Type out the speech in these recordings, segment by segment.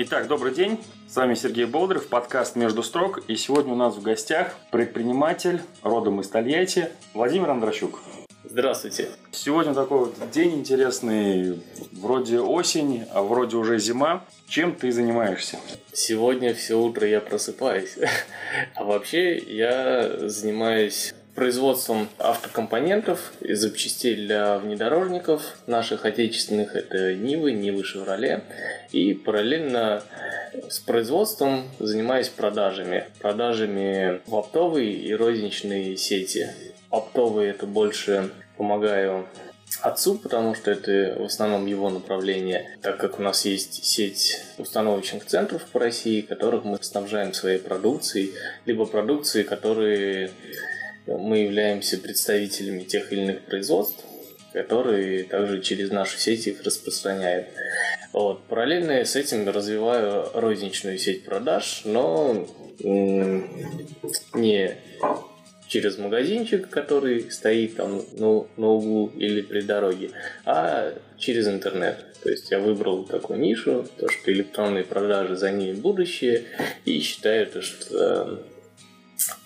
Итак, добрый день. С вами Сергей Болдырев, подкаст «Между строк». И сегодня у нас в гостях предприниматель, родом из Тольятти, Владимир Андрощук. Здравствуйте. Сегодня такой вот день интересный. Вроде осень, а вроде уже зима. Чем ты занимаешься? Сегодня все утро я просыпаюсь. А вообще я занимаюсь производством автокомпонентов и запчастей для внедорожников наших отечественных. Это Нивы, Нивы Шевроле. И параллельно с производством занимаюсь продажами. Продажами в оптовые и розничные сети. Оптовые это больше помогаю отцу, потому что это в основном его направление, так как у нас есть сеть установочных центров по России, которых мы снабжаем своей продукцией, либо продукцией, которые мы являемся представителями тех или иных производств, которые также через нашу сеть их распространяют. Вот. Параллельно с этим развиваю розничную сеть продаж, но не через магазинчик, который стоит там на, на углу или при дороге, а через интернет. То есть я выбрал такую нишу, то что электронные продажи за ней будущее, и считаю, то, что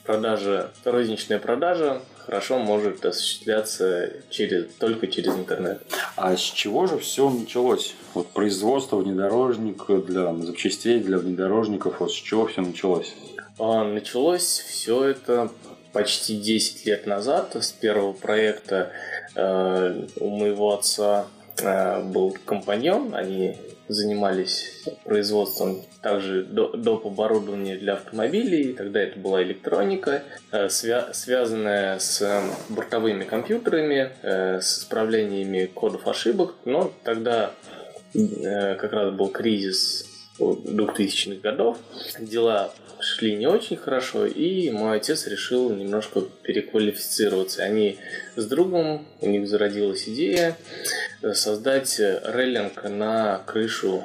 продажа, розничная продажа хорошо может осуществляться через, только через интернет. А с чего же все началось? Вот производство внедорожника для запчастей для внедорожников, вот с чего все началось? А, началось все это почти 10 лет назад с первого проекта э, у моего отца э, был компаньон, они занимались производством также доп. оборудования для автомобилей. Тогда это была электроника, э, свя- связанная с э, бортовыми компьютерами, э, с исправлениями кодов ошибок. Но тогда как раз был кризис 2000-х годов. Дела шли не очень хорошо, и мой отец решил немножко переквалифицироваться. Они с другом, у них зародилась идея создать рейлинг на крышу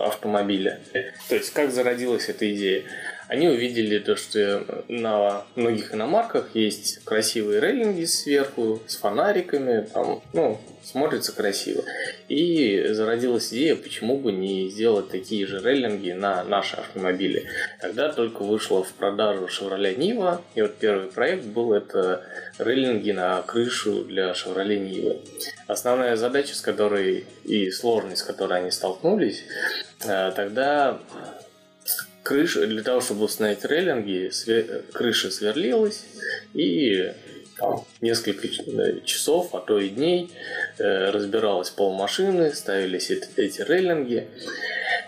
автомобиля. То есть, как зародилась эта идея? Они увидели то, что на многих иномарках есть красивые рейлинги сверху с фонариками, там, ну, смотрится красиво. И зародилась идея, почему бы не сделать такие же рейлинги на наши автомобили. Тогда только вышла в продажу Chevrolet Niva, и вот первый проект был это рейлинги на крышу для Chevrolet Niva. Основная задача, с которой и сложность, с которой они столкнулись, э, тогда крыша, для того, чтобы установить рейлинги, све- крыша сверлилась и там, несколько часов, а то и дней э, разбиралась пол машины, ставились эти, эти рейлинги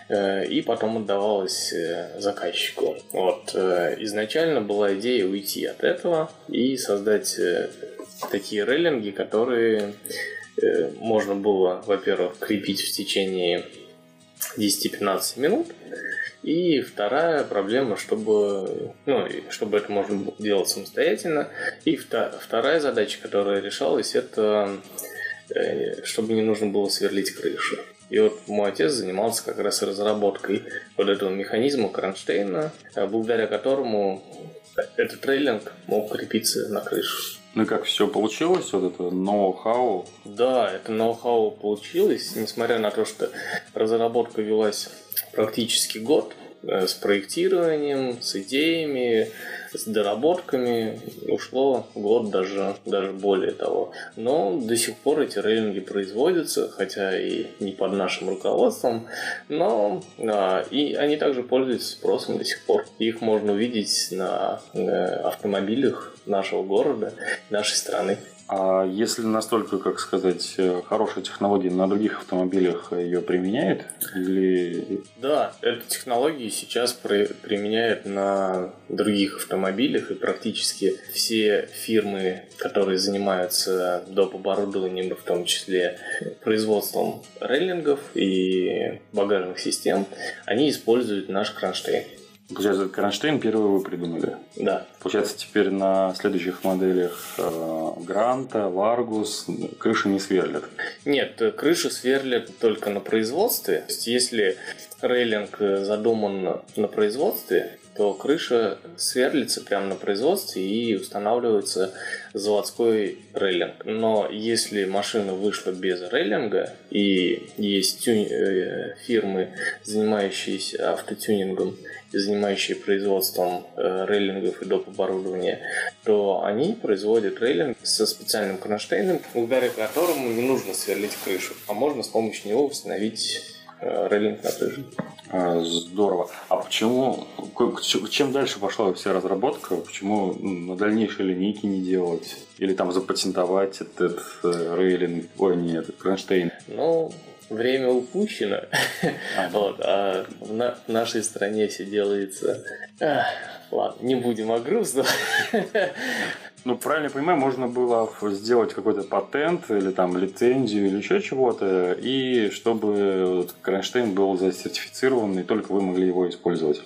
э, и потом отдавалось э, заказчику. Вот, э, изначально была идея уйти от этого и создать э, такие рейлинги, которые э, можно было, во-первых, крепить в течение 10-15 минут, и вторая проблема, чтобы, ну, чтобы это можно было делать самостоятельно. И вторая задача, которая решалась, это э, чтобы не нужно было сверлить крышу. И вот мой отец занимался как раз разработкой вот этого механизма кронштейна, э, благодаря которому этот трейлинг мог крепиться на крышу. Ну и как все получилось, вот это ноу-хау? Да, это ноу-хау получилось, несмотря на то, что разработка велась практически год э, с проектированием, с идеями, с доработками. Ушло год даже, даже более того. Но до сих пор эти рейлинги производятся, хотя и не под нашим руководством. Но а, и они также пользуются спросом до сих пор. Их можно увидеть на э, автомобилях нашего города, нашей страны. А если настолько, как сказать, э, хорошая технология на других автомобилях ее применяет? Или... Да, эту технологию сейчас при, применяют на других автомобилях, и практически все фирмы, которые занимаются доп. оборудованием, в том числе производством рейлингов и багажных систем, они используют наш кронштейн. Получается, кронштейн первый вы придумали? Да. Получается, теперь на следующих моделях э, Гранта, Ларгус крыши не сверлят? Нет, крыши сверлят только на производстве. То есть, если рейлинг задуман на производстве, то крыша сверлится прямо на производстве и устанавливается заводской рейлинг. Но если машина вышла без рейлинга и есть тюни- э, фирмы, занимающиеся автотюнингом и занимающие производством э, рейлингов и доп. оборудования, то они производят рейлинг со специальным кронштейном, благодаря которому не нужно сверлить крышу, а можно с помощью него установить э, рейлинг на крышу. А, Здорово. А почему, чем дальше пошла вся разработка? Почему ну, на дальнейшей линейке не делать? Или там запатентовать этот э, рейлинг, ой, нет, этот кронштейн? Ну, время упущено. А, Вот, а в, на- нашей стране все делается... Ах, ладно, не будем о грустном. Ну, правильно я понимаю, можно было сделать какой-то патент или там лицензию или еще чего-то, и чтобы вот кронштейн был засертифицирован, и только вы могли его использовать.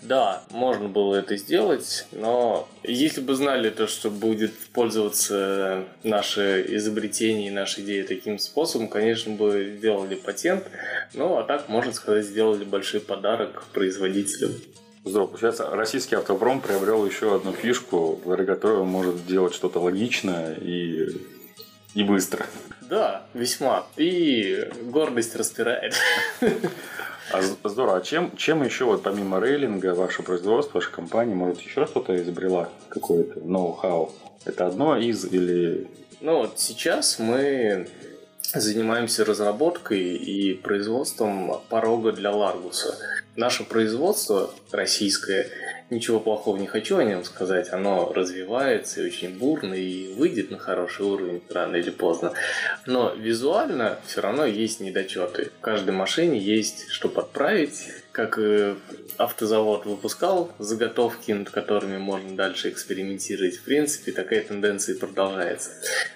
Да, можно было это сделать, но если бы знали то, что будет пользоваться наше изобретение и наша идея таким способом, конечно бы сделали патент, ну а так, можно сказать, сделали большой подарок производителям. Здорово. Получается, российский автопром приобрел еще одну фишку, благодаря которой он может делать что-то логичное и, и быстро. Да, весьма. И гордость распирает. А здорово. А чем, чем еще, вот помимо рейлинга, ваше производство, ваша компания, может, еще что-то изобрела? Какое-то ноу-хау? Это одно из или... Ну вот сейчас мы занимаемся разработкой и производством порога для Ларгуса. Наше производство российское, ничего плохого не хочу о нем сказать, оно развивается и очень бурно и выйдет на хороший уровень рано или поздно. Но визуально все равно есть недочеты. В каждой машине есть что подправить, как э, автозавод выпускал заготовки, над которыми можно дальше экспериментировать. В принципе, такая тенденция продолжается.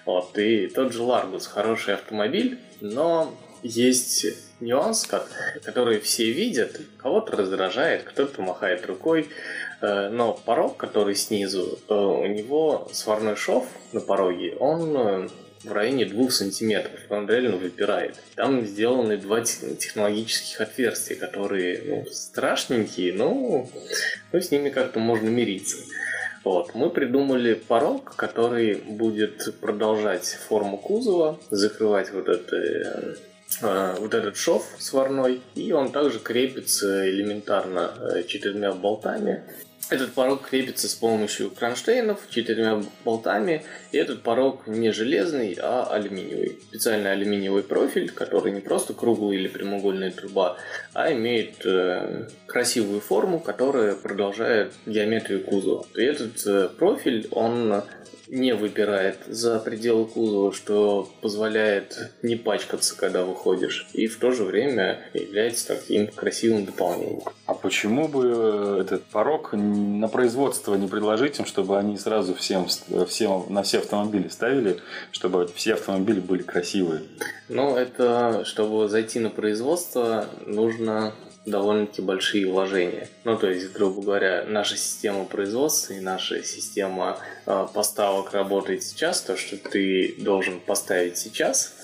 Вот, и тот же Ларгус хороший автомобиль, но есть нюанс, ко- который все видят, кого-то раздражает, кто-то махает рукой, Э, но порог, который снизу, э, у него сварной шов на пороге, он в районе двух сантиметров, он реально выпирает. Там сделаны два те- технологических отверстия, которые ну, страшненькие, но ну, с ними как-то можно мириться. Вот. Мы придумали порог, который будет продолжать форму кузова, закрывать вот это э, э, вот этот шов сварной, и он также крепится элементарно э, четырьмя болтами. Этот порог крепится с помощью кронштейнов четырьмя болтами, и этот порог не железный, а алюминиевый. Специальный алюминиевый профиль, который не просто круглая или прямоугольная труба, а имеет э, красивую форму, которая продолжает геометрию кузова. И этот э, профиль, он не выпирает за пределы кузова, что позволяет не пачкаться, когда выходишь, и в то же время является таким красивым дополнением. А почему бы этот порог на производство не предложить им, чтобы они сразу всем, всем на все автомобили ставили, чтобы все автомобили были красивые? Но это, чтобы зайти на производство, нужно довольно-таки большие вложения. Ну, то есть, грубо говоря, наша система производства и наша система э, поставок работает сейчас, то, что ты должен поставить сейчас,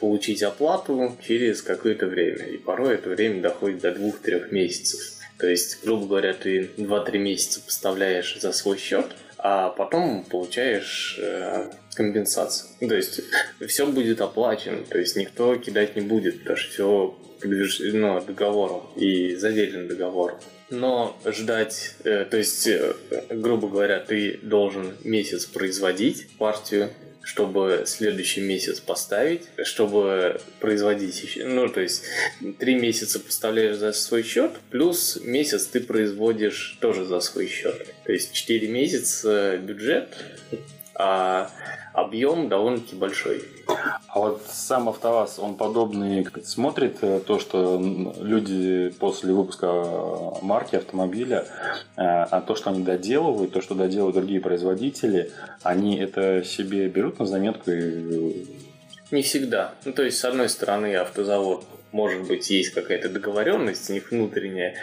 получить оплату через какое-то время. И порой это время доходит до двух-трех месяцев. То есть, грубо говоря, ты 2-3 месяца поставляешь за свой счет, а потом получаешь э, компенсацию. То есть все будет оплачено, то есть никто кидать не будет, потому что все подтверждено договором и заверено договором. Но ждать, э, то есть, э, грубо говоря, ты должен месяц производить партию, чтобы следующий месяц поставить, чтобы производить еще. Ну, то есть, три месяца поставляешь за свой счет, плюс месяц ты производишь тоже за свой счет. То есть, четыре месяца бюджет, а объем довольно-таки большой. А вот сам АвтоВАЗ, он подобный смотрит э, то, что люди после выпуска э, марки автомобиля, э, а то, что они доделывают, то, что доделывают другие производители, они это себе берут на заметку и Не всегда. Ну, то есть, с одной стороны, автозавод может быть, есть какая-то договоренность у них внутренняя,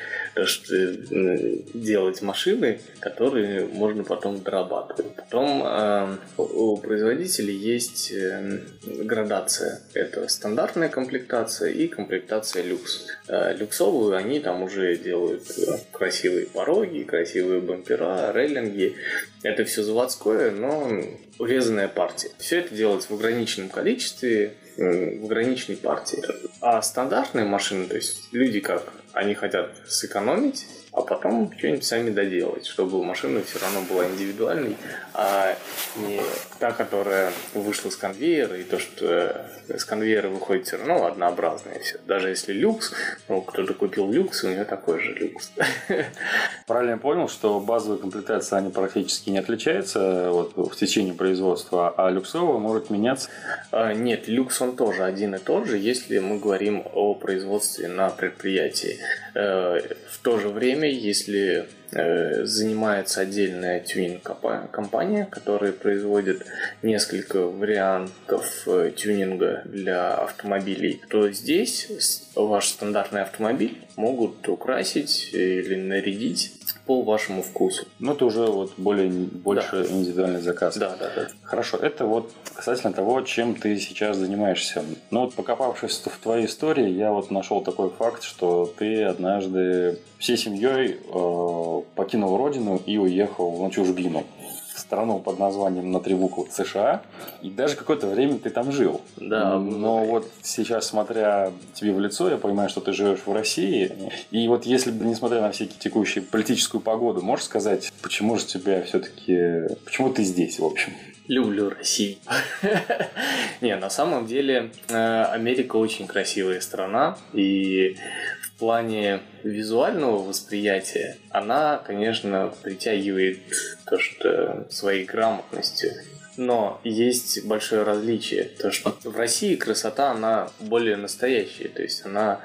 что, э, делать машины, которые можно потом дорабатывать. Потом э, у производителей есть э, градация. Это стандартная комплектация и комплектация люкс. Э, люксовую они там уже делают э, красивые пороги, красивые бампера, рейлинги. Это все заводское, но урезанная партия. Все это делается в ограниченном количестве, в ограниченной партии. А стандартные машины, то есть люди как, они хотят сэкономить, а потом что-нибудь сами доделать, чтобы машина все равно была индивидуальной, а не та, которая вышла с конвейера, и то, что с конвейера выходит все равно однообразное все. Даже если люкс, ну, кто-то купил люкс, у него такой же люкс. Правильно я понял, что базовые комплектации, они практически не отличаются вот, в течение производства, а люксовая может меняться? А, нет, люкс он тоже один и тот же, если мы говорим о производстве на предприятии. Э, в то же время, если э, занимается отдельная тюнинг-компания, которая производит несколько вариантов э, тюнинга для автомобилей, то здесь ваш стандартный автомобиль могут украсить или нарядить по вашему вкусу. Ну, это уже вот более, больше да. индивидуальный заказ. Да, да, да. Хорошо, это вот касательно того, чем ты сейчас занимаешься. Ну, вот покопавшись в твоей истории, я вот нашел такой факт, что ты однажды всей семьей э, покинул родину и уехал на чужбину страну под названием на три буквы США, и даже какое-то время ты там жил. Да. Но да. вот сейчас, смотря тебе в лицо, я понимаю, что ты живешь в России, и вот если бы, несмотря на всякие текущие политическую погоду, можешь сказать, почему же тебя все-таки, почему ты здесь, в общем? Люблю Россию. Не, на самом деле э, Америка очень красивая страна, и в плане визуального восприятия она, конечно, притягивает то, что своей грамотностью. Но есть большое различие. То, что в России красота, она более настоящая. То есть она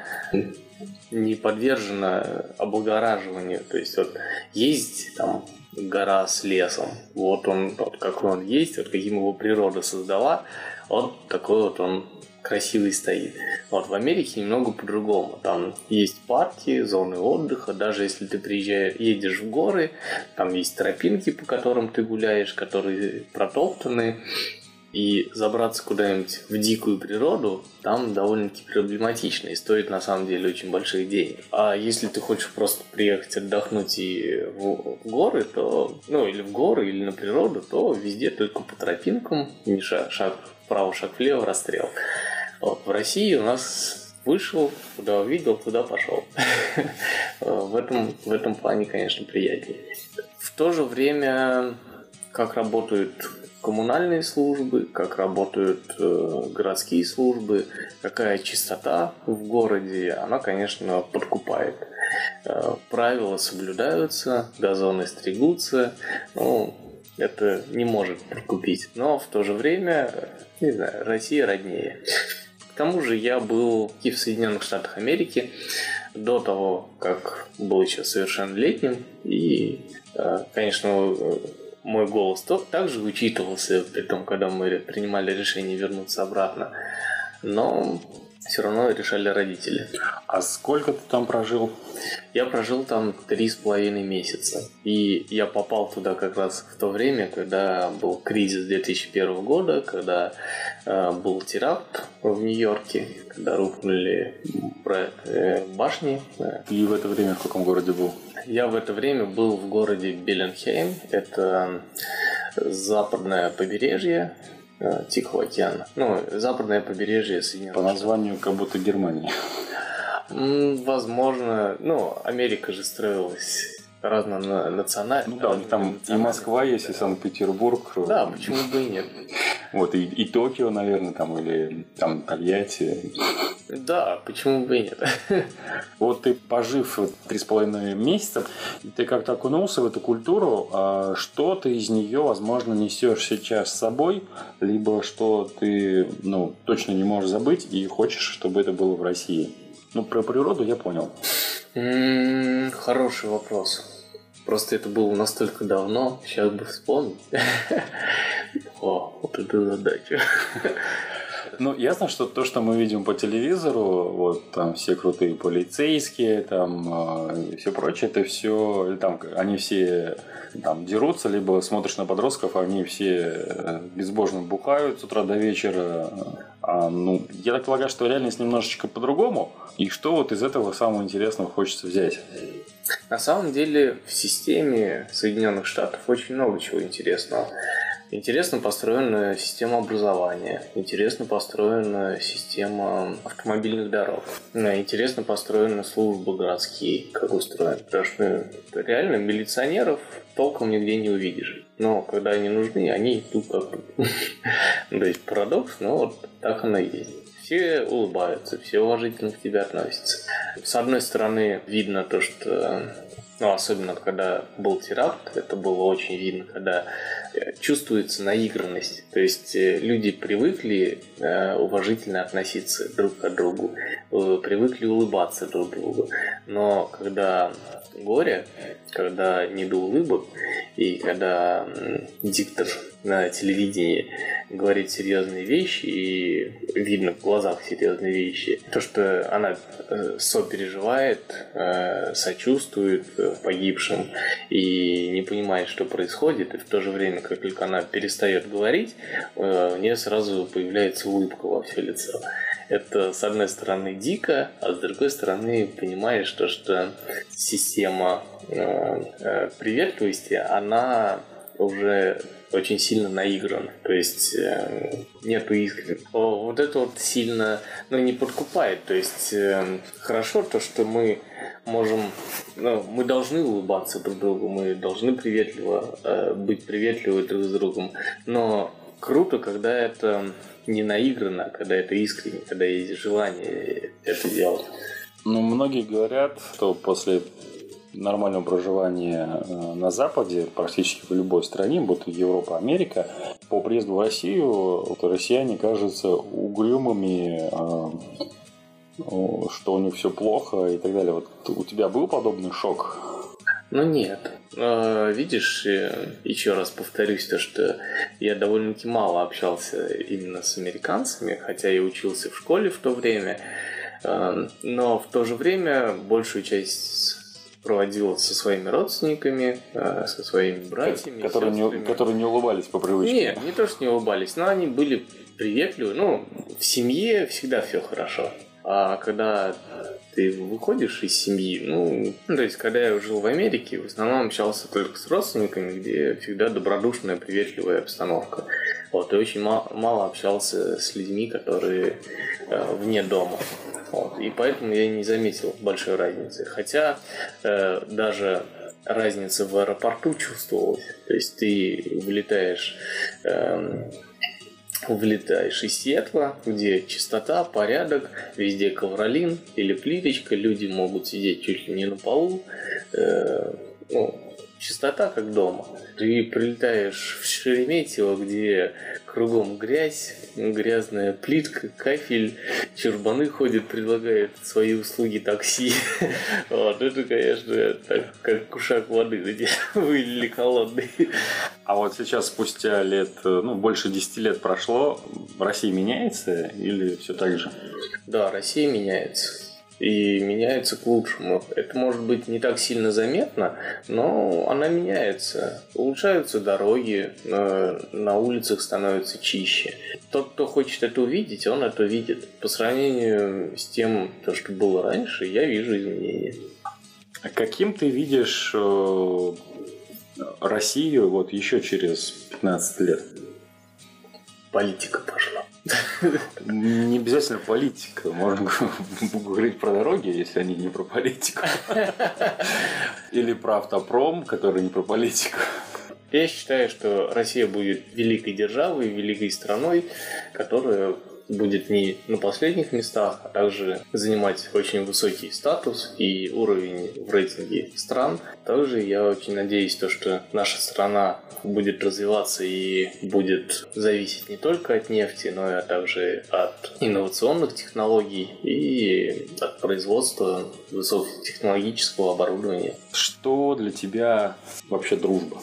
не подвержена облагораживанию. То есть вот есть там гора с лесом. Вот он, вот какой он есть, вот каким его природа создала, вот такой вот он красивый стоит. Вот в Америке немного по-другому. Там есть парки, зоны отдыха. Даже если ты приезжаешь, едешь в горы, там есть тропинки, по которым ты гуляешь, которые протоптаны. И забраться куда-нибудь в дикую природу там довольно-таки проблематично и стоит на самом деле очень больших денег. А если ты хочешь просто приехать отдохнуть и в, горы, то, ну или в горы, или на природу, то везде только по тропинкам, шаг, шаг вправо, шаг влево, расстрел. Вот, в России у нас вышел, куда увидел, туда пошел. в, этом, в этом плане, конечно, приятнее. В то же время, как работают коммунальные службы, как работают э, городские службы, какая чистота в городе, она, конечно, подкупает. Э, правила соблюдаются, газоны стригутся, ну, это не может подкупить. Но в то же время, не знаю, Россия роднее. К тому же я был и в Соединенных Штатах Америки до того, как был еще совершеннолетним. И, э, конечно, мой голос то, также учитывался, при том, когда мы принимали решение вернуться обратно. Но все равно решали родители. А сколько ты там прожил? Я прожил там три с половиной месяца. И я попал туда как раз в то время, когда был кризис 2001 года, когда э, был теракт в Нью-Йорке, когда рухнули э, башни. И в это время в каком городе был? Я в это время был в городе Белленхейм. Это западное побережье Тихого океана. Ну, западное побережье Соединенных По названию как будто Германия. Возможно, ну, Америка же строилась разнонационально. Ну да, там и Москва есть, и Санкт-Петербург. Да, почему бы и нет. Вот, и, и Токио, наверное, там, или там Тольятти. Да, почему бы и нет. Вот ты, пожив три с половиной месяца, ты как-то окунулся в эту культуру, а что ты из нее, возможно, несешь сейчас с собой, либо что ты, ну, точно не можешь забыть и хочешь, чтобы это было в России? Ну, про природу я понял. М-м, хороший вопрос. Просто это было настолько давно, сейчас бы вспомнить. О, вот это задача. Ну, ясно, что то, что мы видим по телевизору, вот там все крутые полицейские, там э, и все прочее, это все, там они все там дерутся, либо смотришь на подростков, они все э, безбожно бухают с утра до вечера. А, ну, я так полагаю, что реальность немножечко по-другому. И что вот из этого самого интересного хочется взять? На самом деле в системе Соединенных Штатов очень много чего интересного. Интересно построена система образования, интересно построена система автомобильных дорог, интересно построена службы городские, как устроены. Потому что реально милиционеров толком нигде не увидишь. Но когда они нужны, они идут как То есть парадокс, но вот так оно и есть все улыбаются, все уважительно к тебе относятся. С одной стороны, видно то, что ну, особенно когда был теракт, это было очень видно, когда э, чувствуется наигранность. То есть э, люди привыкли э, уважительно относиться друг к другу, привыкли улыбаться друг другу. Но когда горе, когда не до улыбок, и когда диктор на телевидении говорит серьезные вещи, и видно в глазах серьезные вещи. То, что она сопереживает, сочувствует погибшим и не понимает, что происходит, и в то же время, как только она перестает говорить, э, у нее сразу появляется улыбка во все лицо. Это, с одной стороны, дико, а с другой стороны, понимаешь, то, что система приветливости, она уже очень сильно наигран. То есть э, нету искренности. Вот это вот сильно ну, не подкупает. То есть э, хорошо то, что мы можем, ну, мы должны улыбаться друг другу, мы должны приветливо э, быть приветливы друг с другом. Но круто, когда это не наиграно, когда это искренне, когда есть желание это делать. Ну, многие говорят, что после нормального проживания э, на Западе, практически в любой стране, будь то Европа, Америка, по приезду в Россию вот, россияне кажутся угрюмыми, э, что у них все плохо и так далее. Вот у тебя был подобный шок? Ну нет. Э, видишь, еще раз повторюсь, то, что я довольно-таки мало общался именно с американцами, хотя я учился в школе в то время, но в то же время большую часть проводил со своими родственниками, э, со своими братьями. Которые, не, которые не улыбались по привычке. Нет, не то, что не улыбались, но они были приветливы. Ну, в семье всегда все хорошо. А когда ты выходишь из семьи, ну, ну, то есть, когда я жил в Америке, в основном общался только с родственниками, где всегда добродушная, приветливая обстановка. Вот, и очень мало, мало общался с людьми, которые э, вне дома. Вот, и поэтому я не заметил большой разницы. Хотя э, даже разница в аэропорту чувствовалась. То есть ты вылетаешь, э, вылетаешь из Сиэтла, где чистота, порядок, везде ковролин или плиточка, люди могут сидеть чуть ли не на полу. Э, ну, чистота как дома. Ты прилетаешь в Шереметьево, где кругом грязь, грязная плитка, кафель, чурбаны ходят, предлагают свои услуги такси. Вот, это, конечно, так, как кушак воды вылили холодный. А вот сейчас, спустя лет, ну, больше 10 лет прошло, Россия меняется или все так же? Да, Россия меняется и меняется к лучшему. Это может быть не так сильно заметно, но она меняется. Улучшаются дороги, э, на улицах становится чище. Тот, кто хочет это увидеть, он это видит. По сравнению с тем, то, что было раньше, я вижу изменения. А каким ты видишь э, Россию вот еще через 15 лет? Политика пошла. Не обязательно политика. Можно говорить про дороги, если они не про политику. Или про автопром, который не про политику. Я считаю, что Россия будет великой державой, великой страной, которая будет не на последних местах, а также занимать очень высокий статус и уровень в рейтинге стран. Также я очень надеюсь, то, что наша страна будет развиваться и будет зависеть не только от нефти, но и также от инновационных технологий и от производства высокотехнологического оборудования. Что для тебя вообще дружба?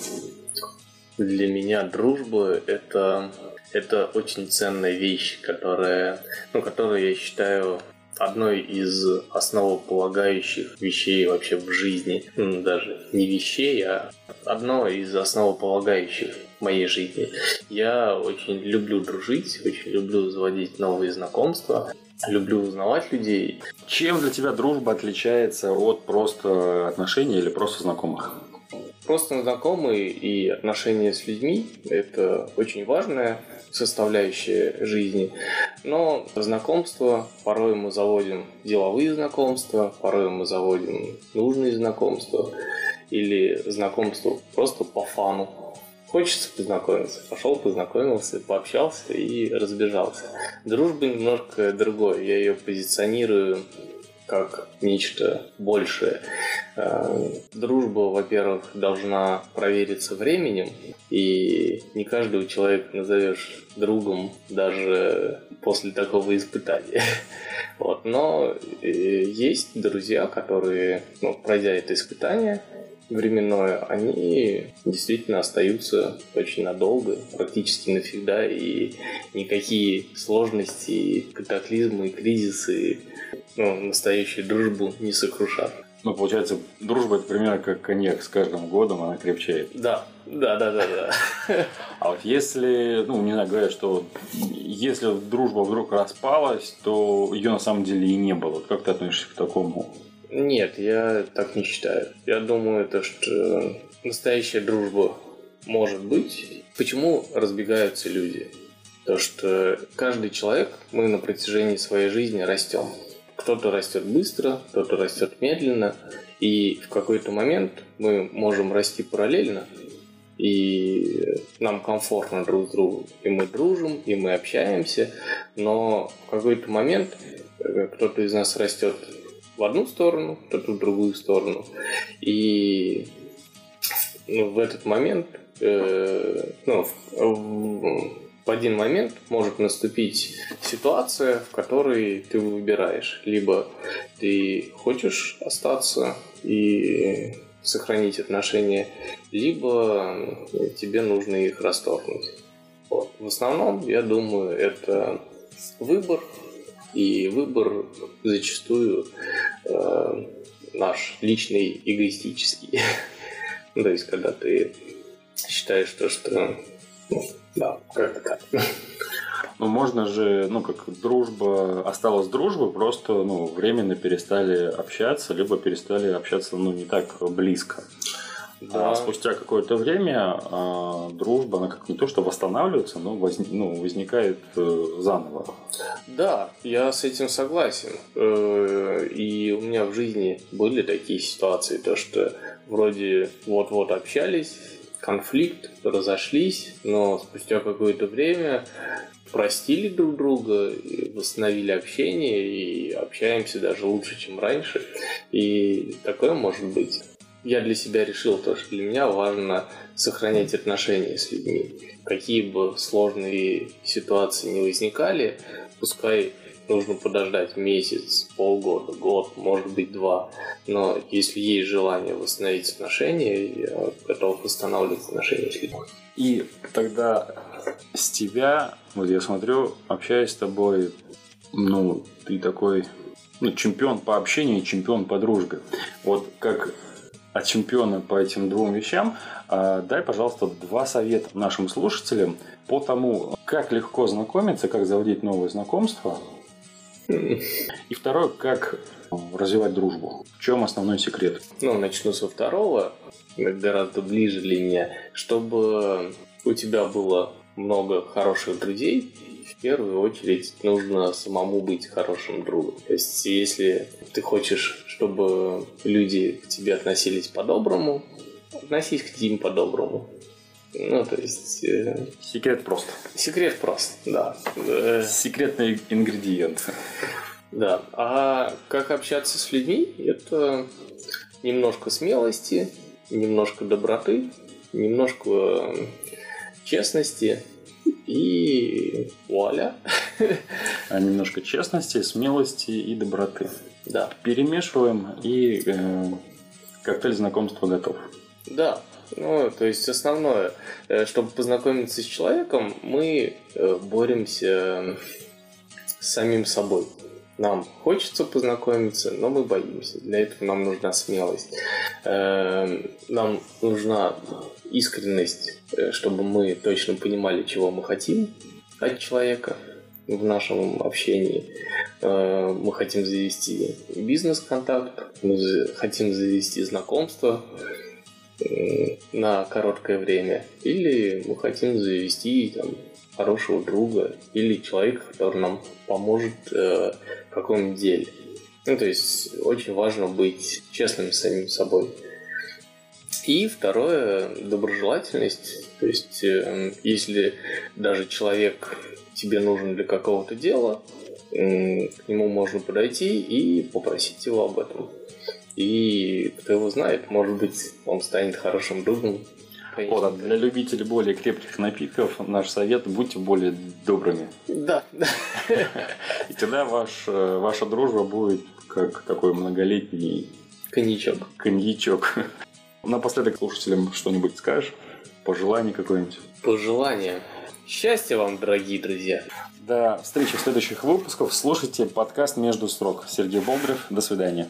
Для меня дружба – это Это очень ценная вещь, которая, ну, которую я считаю одной из основополагающих вещей вообще в жизни. Ну, даже не вещей, а одно из основополагающих моей жизни. Я очень люблю дружить, очень люблю заводить новые знакомства, люблю узнавать людей. Чем для тебя дружба отличается от просто отношений или просто знакомых? Просто знакомые и отношения с людьми – это очень важная составляющая жизни. Но знакомства, порой мы заводим деловые знакомства, порой мы заводим нужные знакомства или знакомства просто по фану. Хочется познакомиться. Пошел, познакомился, пообщался и разбежался. Дружба немножко другое. Я ее позиционирую как нечто большее. Э, дружба, во-первых, должна провериться временем, и не каждого человека назовешь другом даже после такого испытания. Вот. Но э, есть друзья, которые, ну, пройдя это испытание, временное, они действительно остаются очень надолго, практически навсегда, и никакие сложности, катаклизмы, кризисы ну, настоящую дружбу не сокрушат. Ну, получается, дружба это примерно как коньяк, с каждым годом она крепчает. Да, да, да, да, да. А вот если, ну, не знаю, говорят, что если дружба вдруг распалась, то ее на самом деле и не было. Как ты относишься к такому? Нет, я так не считаю. Я думаю, это что настоящая дружба может быть. Почему разбегаются люди? То, что каждый человек, мы на протяжении своей жизни растем. Кто-то растет быстро, кто-то растет медленно, и в какой-то момент мы можем расти параллельно, и нам комфортно друг с другом. И мы дружим, и мы общаемся, но в какой-то момент э, кто-то из нас растет в одну сторону, кто-то в другую сторону. И ну, в этот момент, э, ну, в, в один момент может наступить ситуация, в которой ты выбираешь. Либо ты хочешь остаться и сохранить отношения, либо тебе нужно их расторгнуть. Вот. В основном, я думаю, это выбор, и выбор зачастую э, наш личный эгоистический. Ну, то есть, когда ты считаешь то, что ну, да, как-то так. Ну, можно же, ну, как дружба, осталась дружба, просто, ну, временно перестали общаться, либо перестали общаться, ну, не так близко. Да. А спустя какое-то время а, дружба, она как не то что восстанавливается, но воз, ну, возникает э, заново. Да, я с этим согласен. Э, и у меня в жизни были такие ситуации, то что вроде вот-вот общались, конфликт, разошлись, но спустя какое-то время простили друг друга, восстановили общение и общаемся даже лучше, чем раньше. И такое может быть. Я для себя решил то, что для меня важно сохранять отношения с людьми. Какие бы сложные ситуации не возникали, пускай нужно подождать месяц, полгода, год, может быть два. Но если есть желание восстановить отношения, я готов восстанавливать отношения с людьми. И тогда с тебя, вот я смотрю, общаясь с тобой, ну, ты такой ну, чемпион по общению чемпион по дружбе. Вот как от чемпиона по этим двум вещам, а, дай, пожалуйста, два совета нашим слушателям по тому, как легко знакомиться, как заводить новые знакомства, и второе, как развивать дружбу. В чем основной секрет? Ну, начну со второго, гораздо ближе для меня. Чтобы у тебя было много хороших друзей, в первую очередь нужно самому быть хорошим другом. То есть, если ты хочешь, чтобы люди к тебе относились по-доброму, относись к ним по-доброму. Ну, то есть... Э... Секрет прост. Секрет прост, да. Э, Секретный ингредиент. Да. А как общаться с людьми? Это немножко смелости, немножко доброты, немножко э, честности и вуаля. А немножко честности, смелости и доброты. Да. Перемешиваем и э, коктейль знакомства готов. Да, Ну, то есть основное, э, чтобы познакомиться с человеком, мы э, боремся с самим собой. Нам хочется познакомиться, но мы боимся. Для этого нам нужна смелость. Эм, нам нужна искренность, э, чтобы мы точно понимали, чего мы хотим от человека в нашем общении. Э, мы хотим завести бизнес-контакт, мы хотим завести знакомство э, на короткое время, или мы хотим завести там, хорошего друга или человека, который нам поможет э, в каком-нибудь деле. Ну, то есть очень важно быть честным с самим собой. И второе – доброжелательность. То есть, э, если даже человек тебе нужен для какого-то дела, э, к нему можно подойти и попросить его об этом. И кто его знает, может быть, он станет хорошим другом вот, а для любителей более крепких напитков наш совет – будьте более добрыми. Да. И тогда ваш, э, ваша дружба будет как такой многолетний... Коньячок. Коньячок. Напоследок слушателям что-нибудь скажешь? Пожелание какое-нибудь? Пожелание. Счастья вам, дорогие друзья. До встречи в следующих выпусках. Слушайте подкаст «Между строк». Сергей Болдырев. До свидания.